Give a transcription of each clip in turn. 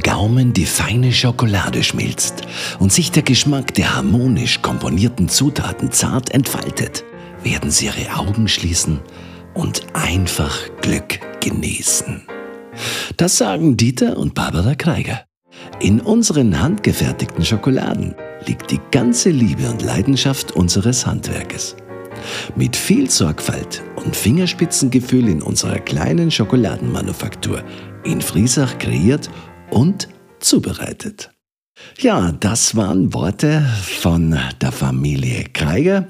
Gaumen die feine Schokolade schmilzt und sich der Geschmack der harmonisch komponierten Zutaten zart entfaltet, werden Sie Ihre Augen schließen und einfach Glück genießen. Das sagen Dieter und Barbara Kreiger. In unseren handgefertigten Schokoladen liegt die ganze Liebe und Leidenschaft unseres Handwerkes. Mit viel Sorgfalt und Fingerspitzengefühl in unserer kleinen Schokoladenmanufaktur in Friesach kreiert und zubereitet. Ja, das waren Worte von der Familie Kreiger.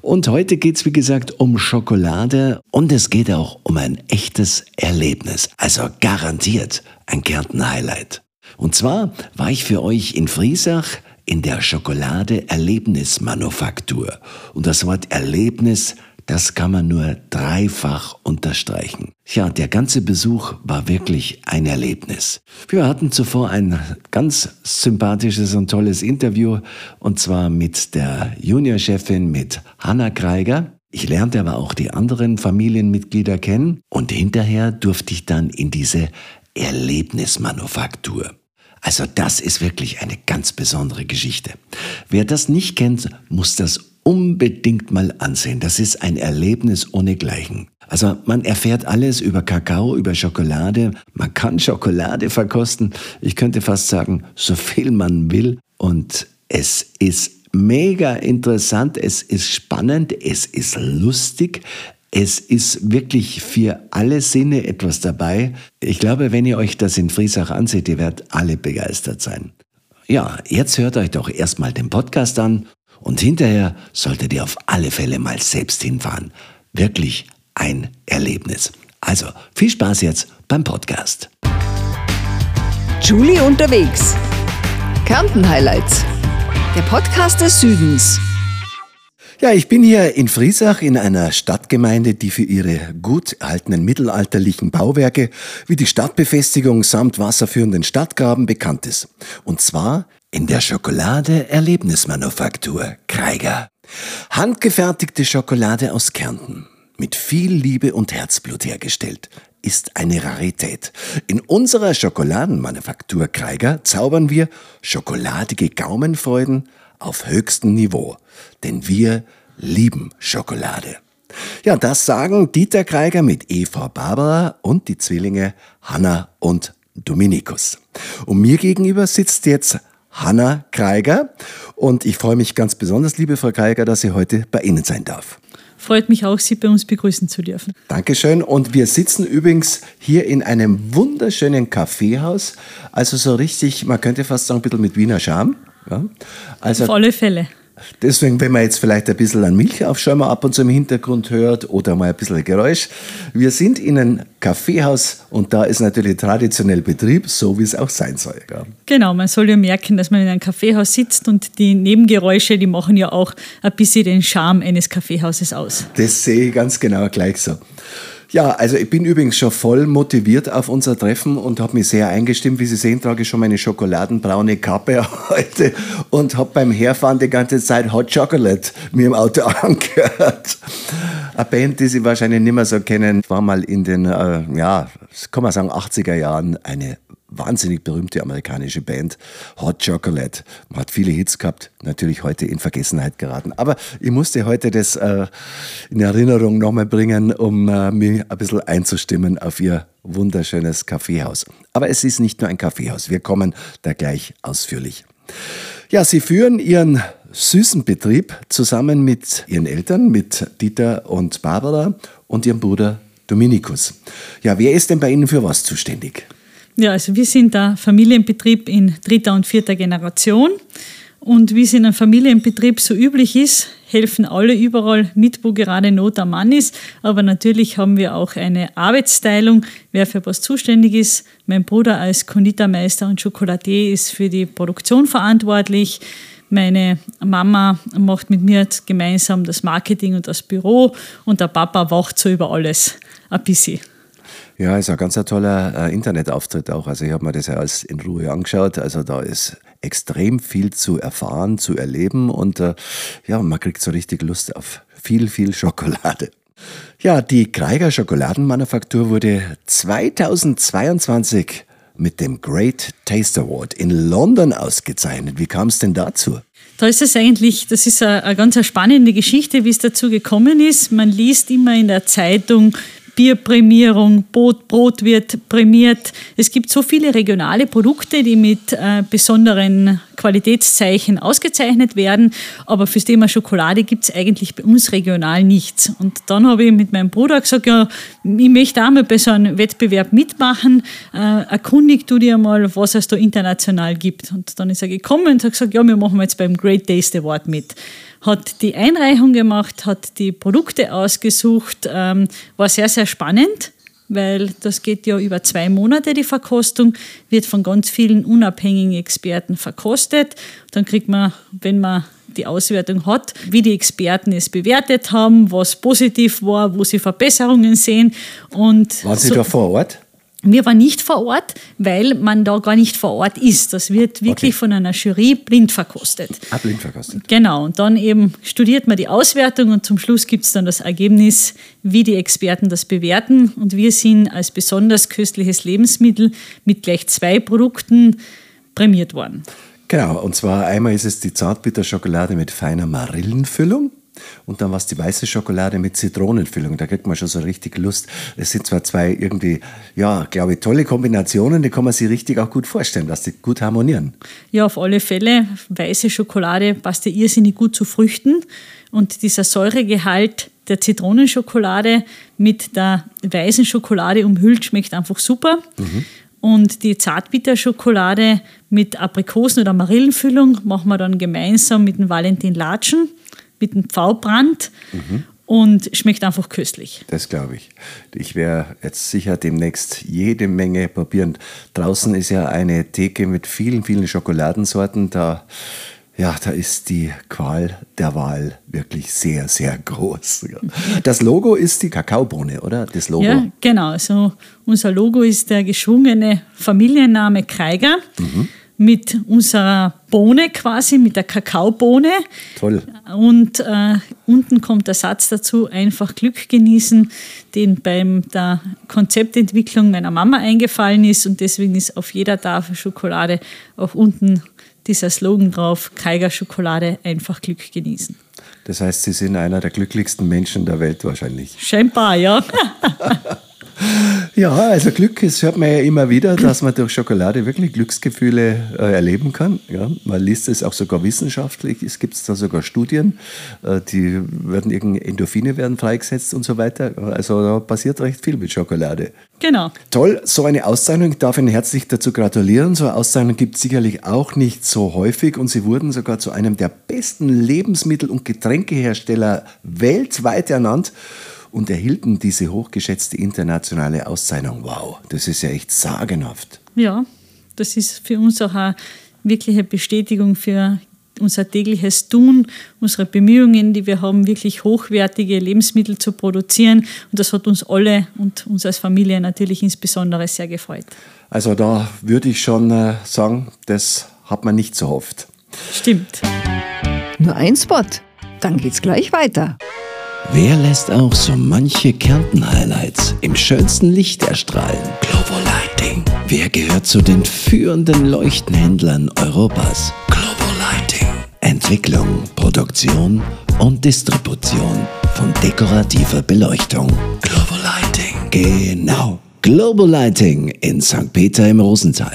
Und heute geht es, wie gesagt, um Schokolade und es geht auch um ein echtes Erlebnis. Also garantiert ein Kärnten-Highlight. Und zwar war ich für euch in Friesach in der Schokolade-Erlebnismanufaktur. Und das Wort Erlebnis, das kann man nur dreifach unterstreichen. Ja, der ganze Besuch war wirklich ein Erlebnis. Wir hatten zuvor ein ganz sympathisches und tolles Interview, und zwar mit der Juniorchefin, mit Hanna Kreiger. Ich lernte aber auch die anderen Familienmitglieder kennen und hinterher durfte ich dann in diese Erlebnismanufaktur. Also das ist wirklich eine ganz besondere Geschichte. Wer das nicht kennt, muss das unbedingt mal ansehen. Das ist ein Erlebnis ohnegleichen. Also man erfährt alles über Kakao, über Schokolade. Man kann Schokolade verkosten. Ich könnte fast sagen, so viel man will. Und es ist mega interessant, es ist spannend, es ist lustig, es ist wirklich für alle Sinne etwas dabei. Ich glaube, wenn ihr euch das in Friesach anseht, ihr werdet alle begeistert sein. Ja, jetzt hört euch doch erstmal den Podcast an und hinterher solltet ihr auf alle Fälle mal selbst hinfahren. Wirklich ein Erlebnis. Also viel Spaß jetzt beim Podcast. Julie unterwegs. Kärnten Highlights. Der Podcast des Südens. Ja, ich bin hier in Friesach in einer Stadtgemeinde, die für ihre gut erhaltenen mittelalterlichen Bauwerke wie die Stadtbefestigung samt wasserführenden Stadtgraben bekannt ist. Und zwar in der Schokolade Erlebnismanufaktur Kreiger. Handgefertigte Schokolade aus Kärnten, mit viel Liebe und Herzblut hergestellt, ist eine Rarität. In unserer Schokoladenmanufaktur Kreiger zaubern wir schokoladige Gaumenfreuden auf höchstem Niveau. Denn wir lieben Schokolade. Ja, das sagen Dieter Kreiger mit Eva Barbara und die Zwillinge Hanna und Dominikus. Und mir gegenüber sitzt jetzt Hanna Kreiger und ich freue mich ganz besonders, liebe Frau Kreiger, dass sie heute bei Ihnen sein darf. Freut mich auch, Sie bei uns begrüßen zu dürfen. Dankeschön. Und wir sitzen übrigens hier in einem wunderschönen Kaffeehaus. Also so richtig, man könnte fast sagen, ein bisschen mit Wiener Charme. Ja? Also, Auf alle Fälle. Deswegen, wenn man jetzt vielleicht ein bisschen an Milchaufschäumer ab und zu im Hintergrund hört oder mal ein bisschen Geräusch. Wir sind in einem Kaffeehaus und da ist natürlich traditionell Betrieb, so wie es auch sein soll. Ja. Genau, man soll ja merken, dass man in einem Kaffeehaus sitzt und die Nebengeräusche, die machen ja auch ein bisschen den Charme eines Kaffeehauses aus. Das sehe ich ganz genau gleich so. Ja, also ich bin übrigens schon voll motiviert auf unser Treffen und habe mich sehr eingestimmt. Wie Sie sehen, trage ich schon meine schokoladenbraune Kappe heute und habe beim Herfahren die ganze Zeit Hot Chocolate mir im Auto angehört. Eine Band, die Sie wahrscheinlich nicht mehr so kennen, war mal in den, äh, ja, kann man sagen, 80er Jahren eine wahnsinnig berühmte amerikanische Band, Hot Chocolate. Man hat viele Hits gehabt, natürlich heute in Vergessenheit geraten. Aber ich musste heute das äh, in Erinnerung nochmal bringen, um äh, mich ein bisschen einzustimmen auf ihr wunderschönes Kaffeehaus. Aber es ist nicht nur ein Kaffeehaus, wir kommen da gleich ausführlich. Ja, sie führen ihren süßen Betrieb zusammen mit ihren Eltern, mit Dieter und Barbara und ihrem Bruder Dominikus. Ja, wer ist denn bei Ihnen für was zuständig? Ja, also wir sind ein Familienbetrieb in dritter und vierter Generation. Und wie es in einem Familienbetrieb so üblich ist, helfen alle überall mit, wo gerade Not am Mann ist. Aber natürlich haben wir auch eine Arbeitsteilung, wer für was zuständig ist. Mein Bruder als Konditormeister und Schokoladier ist für die Produktion verantwortlich. Meine Mama macht mit mir gemeinsam das Marketing und das Büro und der Papa wacht so über alles ein bisschen. Ja, ist ein ganz toller äh, Internetauftritt auch. Also ich habe mir das ja alles in Ruhe angeschaut. Also da ist extrem viel zu erfahren, zu erleben und äh, ja, man kriegt so richtig Lust auf viel, viel Schokolade. Ja, die Kreiger Schokoladenmanufaktur wurde 2022 mit dem Great Taste Award in London ausgezeichnet. Wie kam es denn dazu? Da ist es eigentlich, das ist eine, eine ganz spannende Geschichte, wie es dazu gekommen ist. Man liest immer in der Zeitung, Bierprämierung, Brot, Brot wird prämiert. Es gibt so viele regionale Produkte, die mit äh, besonderen Qualitätszeichen ausgezeichnet werden, aber fürs Thema Schokolade gibt es eigentlich bei uns regional nichts. Und dann habe ich mit meinem Bruder gesagt, ja, ich möchte auch mal bei so einem Wettbewerb mitmachen, äh, erkundig du dir mal, was es da international gibt. Und dann ist er gekommen und hat gesagt, ja, wir machen jetzt beim Great Taste Award mit hat die Einreichung gemacht, hat die Produkte ausgesucht, ähm, war sehr, sehr spannend, weil das geht ja über zwei Monate, die Verkostung, wird von ganz vielen unabhängigen Experten verkostet. Dann kriegt man, wenn man die Auswertung hat, wie die Experten es bewertet haben, was positiv war, wo sie Verbesserungen sehen. Und Waren Sie so, da vor Ort? Wir waren nicht vor Ort, weil man da gar nicht vor Ort ist. Das wird wirklich okay. von einer Jury blind verkostet. Ah, blind verkostet. Genau. Und dann eben studiert man die Auswertung und zum Schluss gibt es dann das Ergebnis, wie die Experten das bewerten. Und wir sind als besonders köstliches Lebensmittel mit gleich zwei Produkten prämiert worden. Genau. Und zwar einmal ist es die Zartbitterschokolade mit feiner Marillenfüllung. Und dann war es die weiße Schokolade mit Zitronenfüllung. Da kriegt man schon so richtig Lust. Es sind zwar zwei irgendwie, ja, glaube ich, tolle Kombinationen, die kann man sich richtig auch gut vorstellen, dass die gut harmonieren. Ja, auf alle Fälle. Weiße Schokolade passt ja irrsinnig gut zu Früchten. Und dieser Säuregehalt der Zitronenschokolade mit der weißen Schokolade umhüllt schmeckt einfach super. Mhm. Und die Zartbitterschokolade mit Aprikosen- oder Marillenfüllung machen wir dann gemeinsam mit dem Valentin Latschen mit einem Pfaubrand. Mhm. Und schmeckt einfach köstlich. Das glaube ich. Ich werde jetzt sicher demnächst jede Menge probieren. Draußen ist ja eine Theke mit vielen, vielen Schokoladensorten. Da ja, da ist die Qual der Wahl wirklich sehr, sehr groß. Das Logo ist die Kakaobohne, oder? Das Logo. Ja, genau. Also unser Logo ist der geschwungene Familienname Kreiger. Mhm mit unserer Bohne quasi, mit der Kakaobohne. Toll. Und äh, unten kommt der Satz dazu, einfach Glück genießen, den beim der Konzeptentwicklung meiner Mama eingefallen ist. Und deswegen ist auf jeder Tafel Schokolade auch unten dieser Slogan drauf, Keiger Schokolade, einfach Glück genießen. Das heißt, Sie sind einer der glücklichsten Menschen der Welt wahrscheinlich. Scheinbar, ja. Ja, also Glück, das hört man ja immer wieder, dass man durch Schokolade wirklich Glücksgefühle äh, erleben kann. Ja, man liest es auch sogar wissenschaftlich. Es gibt da sogar Studien, äh, die werden irgendwie Endorphine werden freigesetzt und so weiter. Also da passiert recht viel mit Schokolade. Genau. Toll, so eine Auszeichnung, ich darf Ihnen herzlich dazu gratulieren. So eine Auszeichnung gibt es sicherlich auch nicht so häufig und Sie wurden sogar zu einem der besten Lebensmittel- und Getränkehersteller weltweit ernannt und erhielten diese hochgeschätzte internationale Auszeichnung. Wow, das ist ja echt sagenhaft. Ja, das ist für uns auch eine wirkliche Bestätigung für unser tägliches Tun, unsere Bemühungen, die wir haben, wirklich hochwertige Lebensmittel zu produzieren. Und das hat uns alle und uns als Familie natürlich insbesondere sehr gefreut. Also da würde ich schon äh, sagen, das hat man nicht so oft. Stimmt. Nur ein Spot, dann geht's gleich weiter. Wer lässt auch so manche Kärnten-Highlights im schönsten Licht erstrahlen? Globo Lighting. Wer gehört zu den führenden Leuchtenhändlern Europas? Globo Lighting. Entwicklung, Produktion und Distribution von dekorativer Beleuchtung. Globo Lighting. Genau. Global Lighting in St. Peter im Rosental.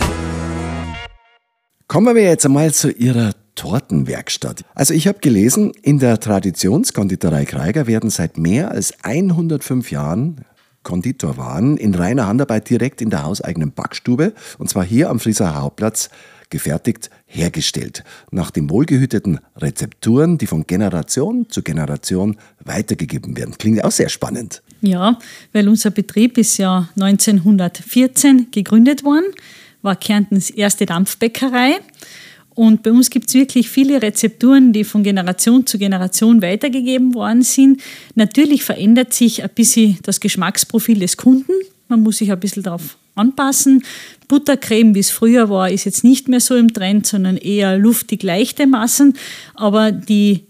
Kommen wir jetzt einmal zu Ihrer Tortenwerkstatt. Also ich habe gelesen, in der Traditionskonditorei Kreiger werden seit mehr als 105 Jahren Konditorwaren in reiner Handarbeit direkt in der hauseigenen Backstube, und zwar hier am Frieser Hauptplatz, gefertigt, hergestellt. Nach den wohlgehüteten Rezepturen, die von Generation zu Generation weitergegeben werden. Klingt auch sehr spannend. Ja, weil unser Betrieb ist ja 1914 gegründet worden, war Kärntens erste Dampfbäckerei und bei uns gibt es wirklich viele Rezepturen, die von Generation zu Generation weitergegeben worden sind. Natürlich verändert sich ein bisschen das Geschmacksprofil des Kunden. Man muss sich ein bisschen darauf anpassen. Buttercreme, wie es früher war, ist jetzt nicht mehr so im Trend, sondern eher luftig leichte Massen. Aber die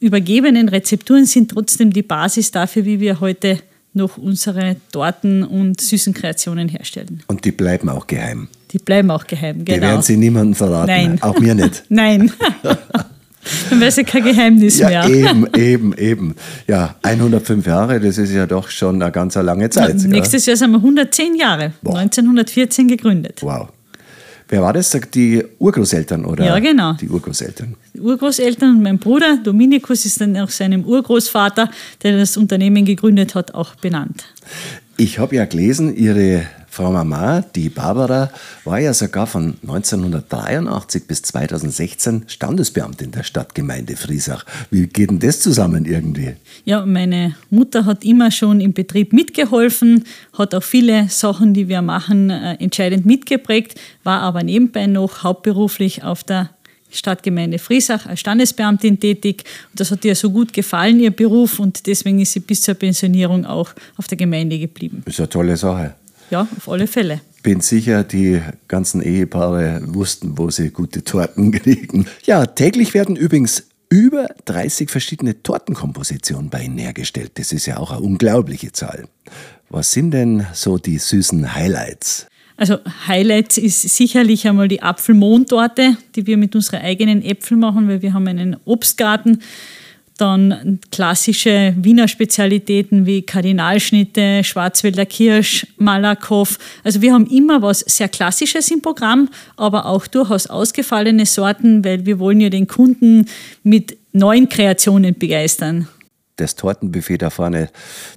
übergebenen Rezepturen sind trotzdem die Basis dafür, wie wir heute noch unsere Torten und süßen Kreationen herstellen. Und die bleiben auch geheim. Die bleiben auch geheim, genau. Die werden Sie niemandem verraten. Nein. Auch mir nicht. Nein. Dann wäre es ja kein Geheimnis Ja, mehr. eben, eben, eben. Ja, 105 Jahre, das ist ja doch schon eine ganz lange Zeit. gell? Nächstes Jahr sind wir 110 Jahre. Boah. 1914 gegründet. Wow. Wer war das? Die Urgroßeltern oder? Ja, genau. Die Urgroßeltern. Die Urgroßeltern und mein Bruder Dominikus ist dann nach seinem Urgroßvater, der das Unternehmen gegründet hat, auch benannt. Ich habe ja gelesen, Ihre Frau Mama, die Barbara, war ja sogar von 1983 bis 2016 Standesbeamtin der Stadtgemeinde Friesach. Wie geht denn das zusammen irgendwie? Ja, meine Mutter hat immer schon im Betrieb mitgeholfen, hat auch viele Sachen, die wir machen, äh, entscheidend mitgeprägt, war aber nebenbei noch hauptberuflich auf der Stadtgemeinde Friesach als Standesbeamtin tätig. Und das hat ihr so gut gefallen, ihr Beruf, und deswegen ist sie bis zur Pensionierung auch auf der Gemeinde geblieben. Ist eine tolle Sache. Ja, auf alle Fälle. Bin sicher, die ganzen Ehepaare wussten, wo sie gute Torten kriegen. Ja, täglich werden übrigens über 30 verschiedene Tortenkompositionen bei Ihnen hergestellt. Das ist ja auch eine unglaubliche Zahl. Was sind denn so die süßen Highlights? Also Highlight ist sicherlich einmal die Apfelmohntorte, die wir mit unseren eigenen Äpfeln machen, weil wir haben einen Obstgarten. Dann klassische Wiener Spezialitäten wie Kardinalschnitte, Schwarzwälder Kirsch, Malakoff. Also wir haben immer was sehr Klassisches im Programm, aber auch durchaus ausgefallene Sorten, weil wir wollen ja den Kunden mit neuen Kreationen begeistern. Das Tortenbuffet da vorne,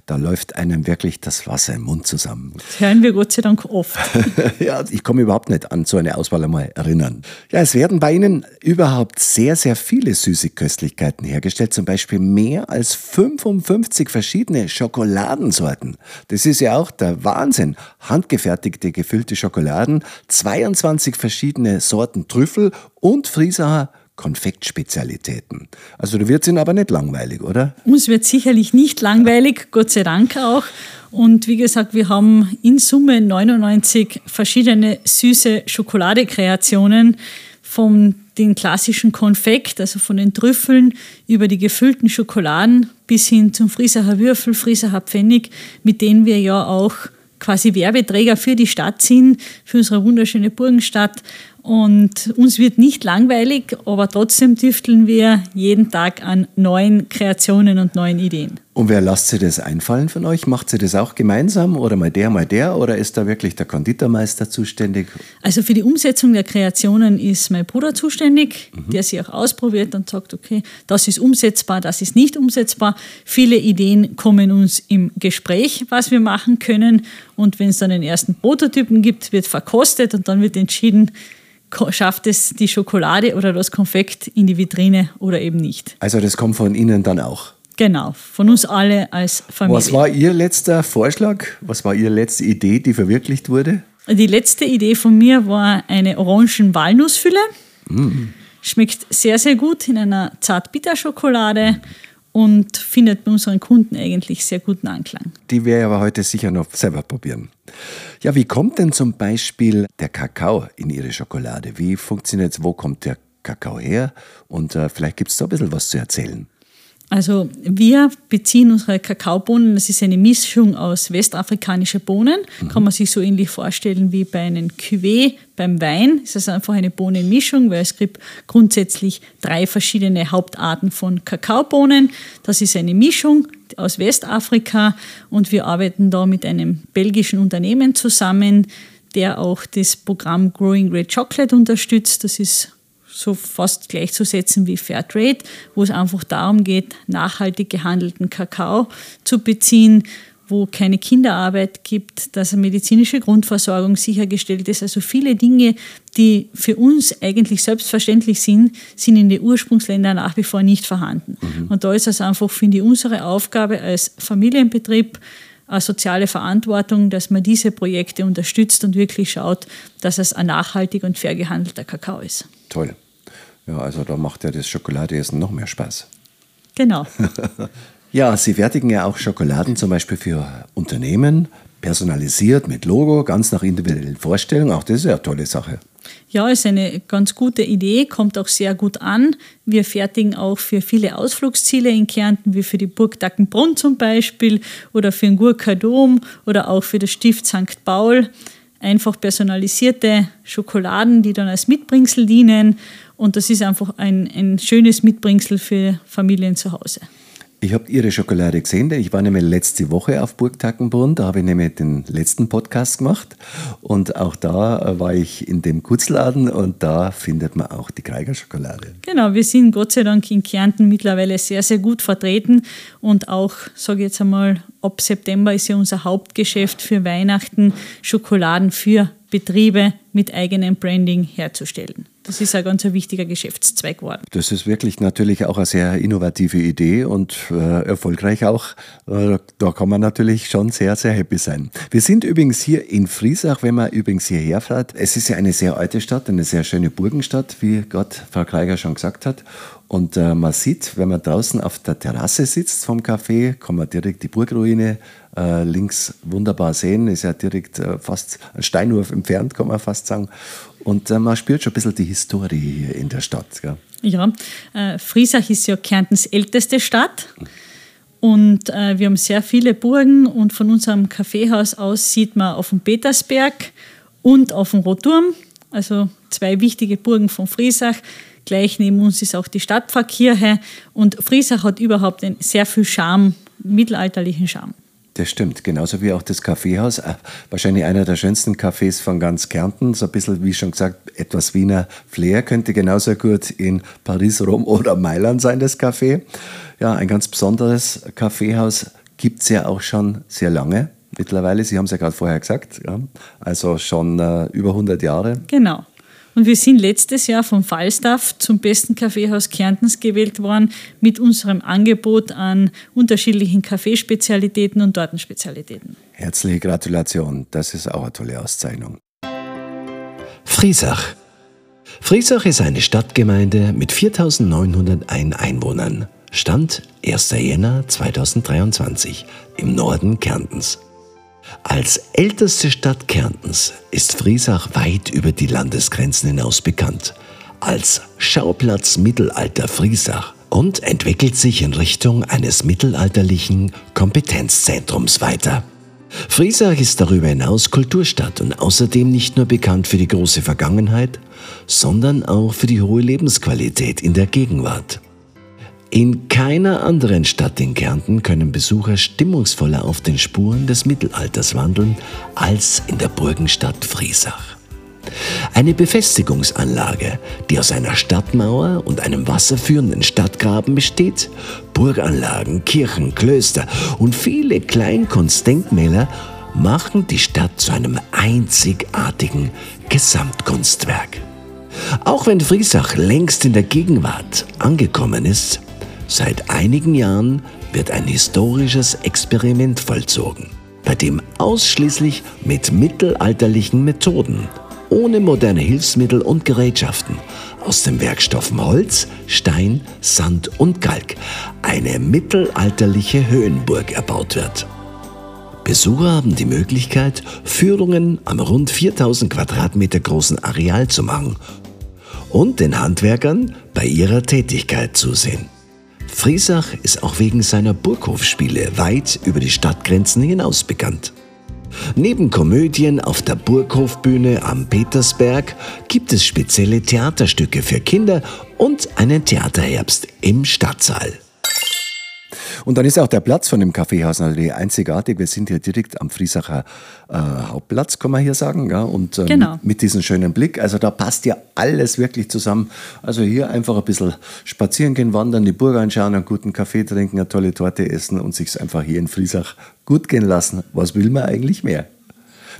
da läuft einem wirklich das Wasser im Mund zusammen. Das hören wir Gott sei Dank oft. ja, ich komme überhaupt nicht an so eine Auswahl einmal erinnern. Ja, es werden bei Ihnen überhaupt sehr, sehr viele süße Köstlichkeiten hergestellt, zum Beispiel mehr als 55 verschiedene Schokoladensorten. Das ist ja auch der Wahnsinn. Handgefertigte gefüllte Schokoladen, 22 verschiedene Sorten Trüffel und Friesacher Konfektspezialitäten. Also da wird es Ihnen aber nicht langweilig, oder? Uns wird sicherlich nicht langweilig, Gott sei Dank auch. Und wie gesagt, wir haben in Summe 99 verschiedene süße Schokoladekreationen von den klassischen Konfekt, also von den Trüffeln über die gefüllten Schokoladen bis hin zum Friesacher Würfel, Friesacher Pfennig, mit denen wir ja auch quasi Werbeträger für die Stadt sind, für unsere wunderschöne Burgenstadt. Und uns wird nicht langweilig, aber trotzdem tüfteln wir jeden Tag an neuen Kreationen und neuen Ideen. Und wer lasst sich das einfallen von euch? Macht sie das auch gemeinsam oder mal der, mal der? Oder ist da wirklich der Konditormeister zuständig? Also für die Umsetzung der Kreationen ist mein Bruder zuständig, der sie auch ausprobiert und sagt, okay, das ist umsetzbar, das ist nicht umsetzbar. Viele Ideen kommen uns im Gespräch, was wir machen können. Und wenn es dann den ersten Prototypen gibt, wird verkostet und dann wird entschieden, schafft es die Schokolade oder das Konfekt in die Vitrine oder eben nicht. Also das kommt von Ihnen dann auch. Genau, von uns alle als Familie. Was war Ihr letzter Vorschlag? Was war Ihre letzte Idee, die verwirklicht wurde? Die letzte Idee von mir war eine Orangen-Walnussfülle. Schmeckt sehr, sehr gut in einer Zart-Bitter-Schokolade und findet bei unseren Kunden eigentlich sehr guten Anklang. Die werde ich aber heute sicher noch selber probieren. Ja, wie kommt denn zum Beispiel der Kakao in Ihre Schokolade? Wie funktioniert es? Wo kommt der Kakao her? Und äh, vielleicht gibt es da ein bisschen was zu erzählen. Also wir beziehen unsere Kakaobohnen, das ist eine Mischung aus westafrikanischen Bohnen, kann man sich so ähnlich vorstellen wie bei einem Cuvée beim Wein. Es ist einfach eine Bohnenmischung, weil es gibt grundsätzlich drei verschiedene Hauptarten von Kakaobohnen. Das ist eine Mischung aus Westafrika und wir arbeiten da mit einem belgischen Unternehmen zusammen, der auch das Programm Growing Great Chocolate unterstützt. Das ist so fast gleichzusetzen wie Fairtrade, wo es einfach darum geht, nachhaltig gehandelten Kakao zu beziehen, wo keine Kinderarbeit gibt, dass eine medizinische Grundversorgung sichergestellt ist. Also viele Dinge, die für uns eigentlich selbstverständlich sind, sind in den Ursprungsländern nach wie vor nicht vorhanden. Und da ist es einfach, finde ich, unsere Aufgabe als Familienbetrieb, eine soziale Verantwortung, dass man diese Projekte unterstützt und wirklich schaut, dass es ein nachhaltig und fair gehandelter Kakao ist. Toll. Ja, also da macht ja das Schokoladeessen noch mehr Spaß. Genau. Ja, Sie fertigen ja auch Schokoladen zum Beispiel für Unternehmen, personalisiert mit Logo, ganz nach individuellen Vorstellungen. Auch das ist ja eine tolle Sache. Ja, ist eine ganz gute Idee, kommt auch sehr gut an. Wir fertigen auch für viele Ausflugsziele in Kärnten, wie für die Burg Dackenbrunn zum Beispiel oder für den Gurker Dom oder auch für das Stift St. Paul einfach personalisierte Schokoladen, die dann als Mitbringsel dienen. Und das ist einfach ein, ein schönes Mitbringsel für Familien zu Hause. Ich habe Ihre Schokolade gesehen. Ich war nämlich letzte Woche auf Burg Tackenbrunn. Da habe ich nämlich den letzten Podcast gemacht. Und auch da äh, war ich in dem Gutzladen und da findet man auch die Geiger Schokolade. Genau, wir sind Gott sei Dank in Kärnten mittlerweile sehr, sehr gut vertreten. Und auch, sage ich jetzt einmal, ab September ist ja unser Hauptgeschäft für Weihnachten, Schokoladen für Betriebe mit eigenem Branding herzustellen. Das ist ein ganz wichtiger Geschäftszweig geworden. Das ist wirklich natürlich auch eine sehr innovative Idee und äh, erfolgreich auch. Äh, da kann man natürlich schon sehr, sehr happy sein. Wir sind übrigens hier in Friesach, wenn man übrigens hierher fährt. Es ist ja eine sehr alte Stadt, eine sehr schöne Burgenstadt, wie Gott Frau Kreiger schon gesagt hat. Und äh, man sieht, wenn man draußen auf der Terrasse sitzt vom Café, kann man direkt die Burgruine äh, links wunderbar sehen. Ist ja direkt äh, fast ein Steinwurf entfernt, kann man fast sagen. Und äh, man spürt schon ein bisschen die Historie hier in der Stadt. Gell? Ja, äh, Friesach ist ja Kärntens älteste Stadt. Und äh, wir haben sehr viele Burgen und von unserem Kaffeehaus aus sieht man auf dem Petersberg und auf dem Rotturm, also zwei wichtige Burgen von Friesach. Gleich neben uns ist auch die Stadtpfarrkirche und Friesach hat überhaupt einen sehr viel Charme, mittelalterlichen Charme. Das stimmt, genauso wie auch das Kaffeehaus. Äh, wahrscheinlich einer der schönsten Cafés von ganz Kärnten. So ein bisschen, wie schon gesagt, etwas Wiener Flair könnte genauso gut in Paris, Rom oder Mailand sein, das Café. Ja, ein ganz besonderes Kaffeehaus gibt es ja auch schon sehr lange mittlerweile. Sie haben es ja gerade vorher gesagt, ja. also schon äh, über 100 Jahre. Genau. Und wir sind letztes Jahr vom Falstaff zum besten Kaffeehaus Kärntens gewählt worden mit unserem Angebot an unterschiedlichen Kaffeespezialitäten und Tortenspezialitäten. Herzliche Gratulation, das ist auch eine tolle Auszeichnung. Friesach. Friesach ist eine Stadtgemeinde mit 4901 Einwohnern. Stand 1. Jänner 2023 im Norden Kärntens. Als älteste Stadt Kärntens ist Friesach weit über die Landesgrenzen hinaus bekannt. Als Schauplatz Mittelalter Friesach und entwickelt sich in Richtung eines mittelalterlichen Kompetenzzentrums weiter. Friesach ist darüber hinaus Kulturstadt und außerdem nicht nur bekannt für die große Vergangenheit, sondern auch für die hohe Lebensqualität in der Gegenwart. In keiner anderen Stadt in Kärnten können Besucher stimmungsvoller auf den Spuren des Mittelalters wandeln als in der Burgenstadt Friesach. Eine Befestigungsanlage, die aus einer Stadtmauer und einem wasserführenden Stadtgraben besteht, Burganlagen, Kirchen, Klöster und viele Kleinkunstdenkmäler machen die Stadt zu einem einzigartigen Gesamtkunstwerk. Auch wenn Friesach längst in der Gegenwart angekommen ist, Seit einigen Jahren wird ein historisches Experiment vollzogen, bei dem ausschließlich mit mittelalterlichen Methoden, ohne moderne Hilfsmittel und Gerätschaften, aus den Werkstoffen Holz, Stein, Sand und Kalk eine mittelalterliche Höhenburg erbaut wird. Besucher haben die Möglichkeit, Führungen am rund 4000 Quadratmeter großen Areal zu machen und den Handwerkern bei ihrer Tätigkeit zusehen. Friesach ist auch wegen seiner Burghofspiele weit über die Stadtgrenzen hinaus bekannt. Neben Komödien auf der Burghofbühne am Petersberg gibt es spezielle Theaterstücke für Kinder und einen Theaterherbst im Stadtsaal. Und dann ist auch der Platz von dem Kaffeehaus natürlich einzigartig. Wir sind hier direkt am Friesacher äh, Hauptplatz, kann man hier sagen. Ja? Und ähm, Genau. mit diesem schönen Blick. Also da passt ja alles wirklich zusammen. Also hier einfach ein bisschen spazieren gehen, wandern, die Burg anschauen, einen guten Kaffee trinken, eine tolle Torte essen und sich einfach hier in Friesach gut gehen lassen. Was will man eigentlich mehr?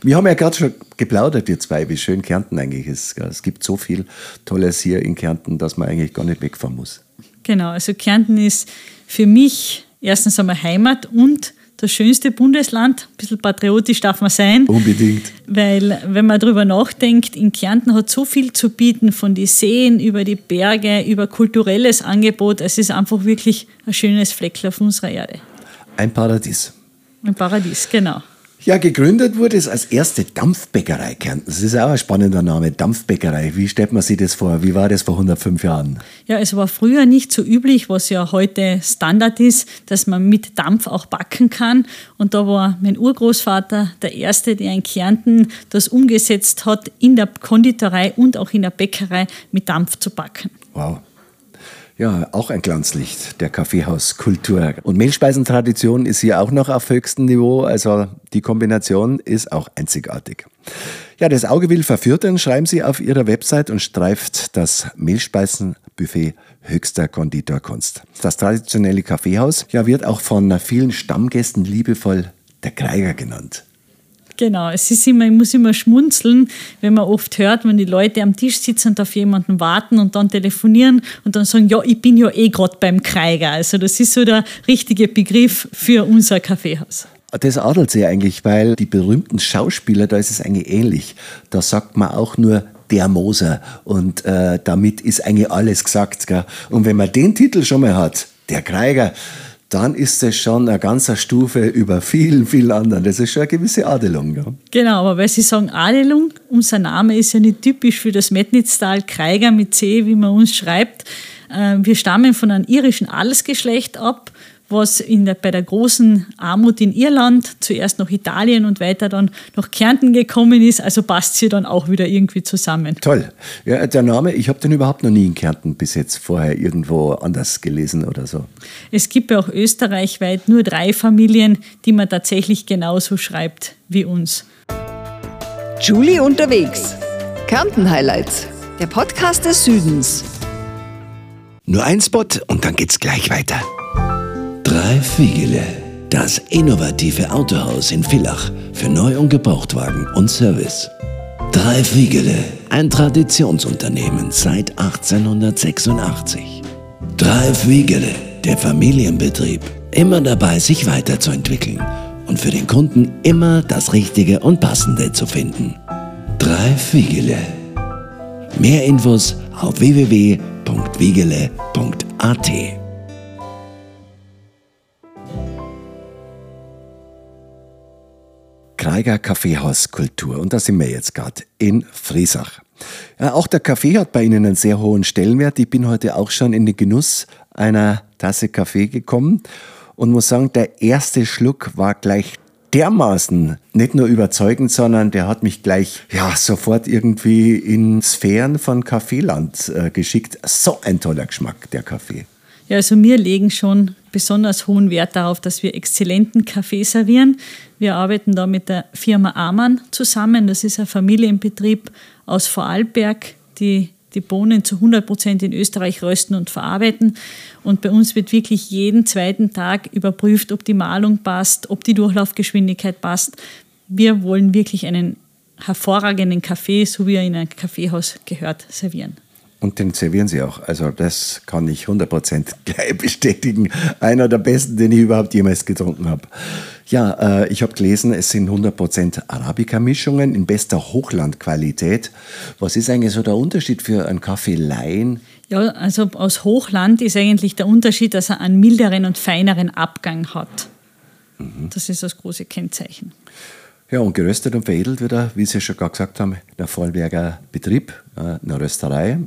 Wir haben ja gerade schon geplaudert, wir zwei, wie schön Kärnten eigentlich ist. Es gibt so viel Tolles hier in Kärnten, dass man eigentlich gar nicht wegfahren muss. Genau, also Kärnten ist für mich erstens einmal Heimat und das schönste Bundesland. Ein bisschen patriotisch darf man sein. Unbedingt. Weil, wenn man darüber nachdenkt, in Kärnten hat so viel zu bieten, von den Seen über die Berge, über kulturelles Angebot. Es ist einfach wirklich ein schönes Fleckchen auf unserer Erde. Ein Paradies. Ein Paradies, genau. Ja, gegründet wurde es als erste Dampfbäckerei Kärnten. Das ist auch ein spannender Name, Dampfbäckerei. Wie stellt man sich das vor? Wie war das vor 105 Jahren? Ja, es war früher nicht so üblich, was ja heute Standard ist, dass man mit Dampf auch backen kann. Und da war mein Urgroßvater der Erste, der in Kärnten das umgesetzt hat, in der Konditorei und auch in der Bäckerei mit Dampf zu backen. Wow. Ja, auch ein Glanzlicht der Kaffeehauskultur. Und Mehlspeisentradition ist hier auch noch auf höchstem Niveau, also die Kombination ist auch einzigartig. Ja, das Auge will verführen, schreiben Sie auf Ihrer Website und streift das Mehlspeisenbuffet höchster Konditorkunst. Das traditionelle Kaffeehaus ja, wird auch von vielen Stammgästen liebevoll der Kreiger genannt. Genau, es ist immer, ich muss immer schmunzeln, wenn man oft hört, wenn die Leute am Tisch sitzen und auf jemanden warten und dann telefonieren und dann sagen, ja, ich bin ja eh gerade beim Kreiger. Also das ist so der richtige Begriff für unser Kaffeehaus. Das adelt sie eigentlich, weil die berühmten Schauspieler, da ist es eigentlich ähnlich. Da sagt man auch nur der Moser und äh, damit ist eigentlich alles gesagt. Gell? Und wenn man den Titel schon mal hat, der Kreiger, dann ist es schon eine ganze Stufe über vielen, vielen anderen. Das ist schon eine gewisse Adelung. Ja. Genau, aber weil Sie sagen Adelung, unser Name ist ja nicht typisch für das Metnitztal, Kreiger mit C, wie man uns schreibt. Äh, wir stammen von einem irischen Adelsgeschlecht ab was in der, bei der großen Armut in Irland zuerst nach Italien und weiter dann nach Kärnten gekommen ist. Also passt sie dann auch wieder irgendwie zusammen. Toll. Ja, der Name, ich habe den überhaupt noch nie in Kärnten bis jetzt vorher irgendwo anders gelesen oder so. Es gibt ja auch österreichweit nur drei Familien, die man tatsächlich genauso schreibt wie uns. Julie unterwegs. Kärnten Highlights. Der Podcast des Südens. Nur ein Spot und dann geht's gleich weiter. Drei Fiegele. Das innovative Autohaus in Villach für Neu- und Gebrauchtwagen und Service. Drei Fiegele. Ein Traditionsunternehmen seit 1886. Drei Fiegele. Der Familienbetrieb. Immer dabei, sich weiterzuentwickeln und für den Kunden immer das Richtige und Passende zu finden. Drei Fiegele. Mehr Infos auf www.wiegele.at. Kreiger Kaffeehauskultur. Und da sind wir jetzt gerade in Friesach. Ja, auch der Kaffee hat bei Ihnen einen sehr hohen Stellenwert. Ich bin heute auch schon in den Genuss einer Tasse Kaffee gekommen und muss sagen, der erste Schluck war gleich dermaßen nicht nur überzeugend, sondern der hat mich gleich ja sofort irgendwie in Sphären von Kaffeeland äh, geschickt. So ein toller Geschmack der Kaffee. Ja, also wir legen schon besonders hohen Wert darauf, dass wir exzellenten Kaffee servieren. Wir arbeiten da mit der Firma Amann zusammen. Das ist ein Familienbetrieb aus Vorarlberg, die die Bohnen zu 100 Prozent in Österreich rösten und verarbeiten. Und bei uns wird wirklich jeden zweiten Tag überprüft, ob die Malung passt, ob die Durchlaufgeschwindigkeit passt. Wir wollen wirklich einen hervorragenden Kaffee, so wie er in ein Kaffeehaus gehört, servieren. Und den servieren sie auch. Also das kann ich 100% gleich bestätigen. Einer der besten, den ich überhaupt jemals getrunken habe. Ja, äh, ich habe gelesen, es sind 100% Arabica-Mischungen in bester Hochlandqualität. Was ist eigentlich so der Unterschied für einen Kaffee Laien? Ja, also aus Hochland ist eigentlich der Unterschied, dass er einen milderen und feineren Abgang hat. Mhm. Das ist das große Kennzeichen. Ja, und geröstet und veredelt wird er, wie Sie schon gerade gesagt haben, der Vollberger Betrieb, äh, eine Rösterei